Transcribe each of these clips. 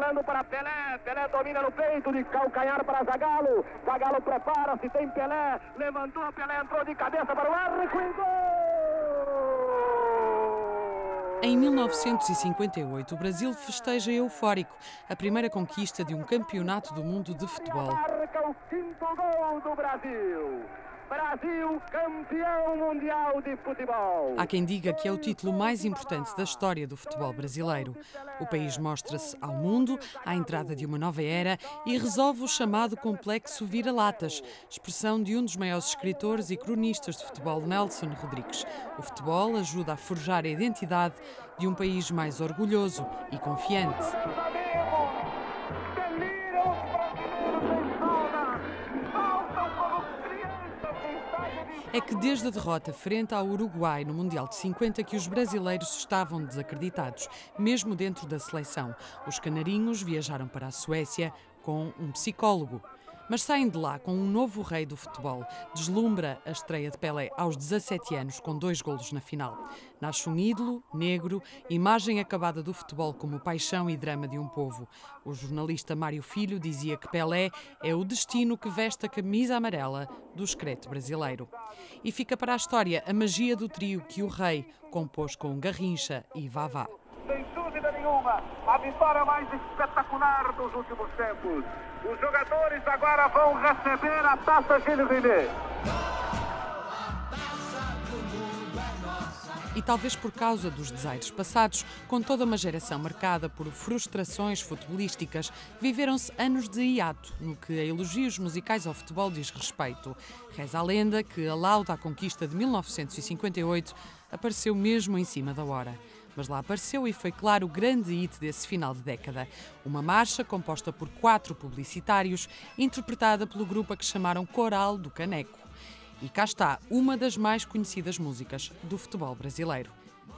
Orlando para Pelé. Pelé domina no peito de calcanhar para Zagalo. Zagalo prepara-se, tem Pelé. Levantou, Pelé entrou de cabeça para o arco e gol! Em 1958, o Brasil festeja eufórico a primeira conquista de um campeonato do mundo de futebol. Marca o quinto gol do Brasil. Brasil campeão mundial de futebol. Há quem diga que é o título mais importante da história do futebol brasileiro. O país mostra-se ao mundo à entrada de uma nova era e resolve o chamado complexo vira-latas, expressão de um dos maiores escritores e cronistas de futebol, Nelson Rodrigues. O futebol ajuda a forjar a identidade de um país mais orgulhoso e confiante. É que desde a derrota frente ao Uruguai no Mundial de 50 que os brasileiros estavam desacreditados, mesmo dentro da seleção. Os canarinhos viajaram para a Suécia com um psicólogo. Mas saem de lá com um novo rei do futebol. Deslumbra a estreia de Pelé aos 17 anos, com dois golos na final. Nasce um ídolo, negro, imagem acabada do futebol como paixão e drama de um povo. O jornalista Mário Filho dizia que Pelé é o destino que veste a camisa amarela do excreto brasileiro. E fica para a história a magia do trio que o rei compôs com Garrincha e Vavá nenhuma, a vitória mais espetacular dos últimos tempos. Os jogadores agora vão receber a taça Gilles Rimet. E talvez por causa dos desaires passados, com toda uma geração marcada por frustrações futebolísticas, viveram-se anos de hiato no que a elogios musicais ao futebol diz respeito. Reza a lenda que a lauda à conquista de 1958 apareceu mesmo em cima da hora mas lá apareceu e foi claro o grande hit desse final de década. Uma marcha composta por quatro publicitários, interpretada pelo grupo a que chamaram Coral do Caneco. E cá está uma das mais conhecidas músicas do futebol brasileiro.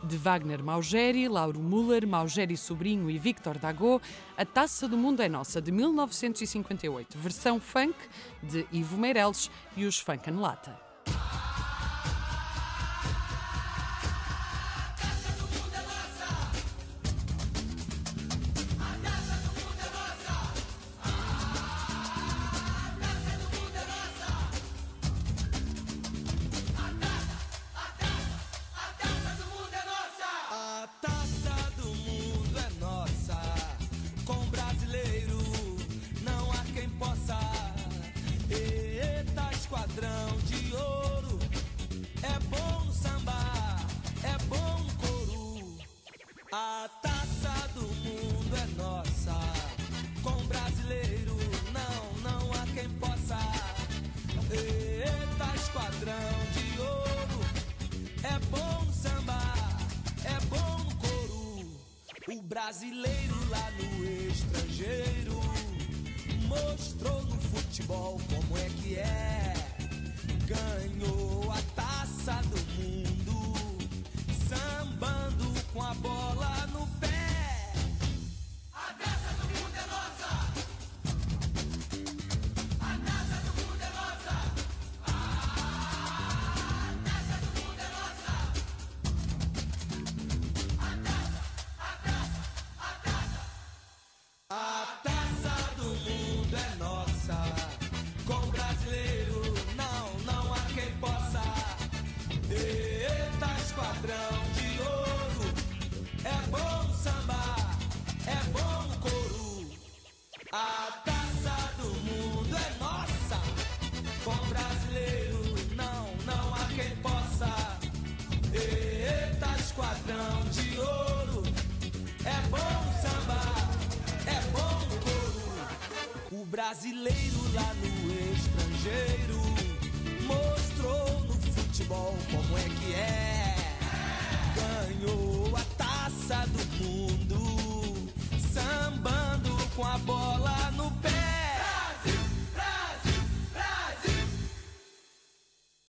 De Wagner Maugeri, Lauro Müller, Maugeri Sobrinho e Victor Dago, A Taça do Mundo é Nossa, de 1958, versão funk de Ivo Meirelles e os Funk Lata. O brasileiro lá no estrangeiro mostrou no futebol como é que é. Ganhou Esquadrão de ouro. É bom samba, é bom couro. A taça do mundo é nossa. Com brasileiro não, não há quem possa. Eita, esquadrão de ouro. É bom samba, é bom couro. O brasileiro lá no estrangeiro my boy.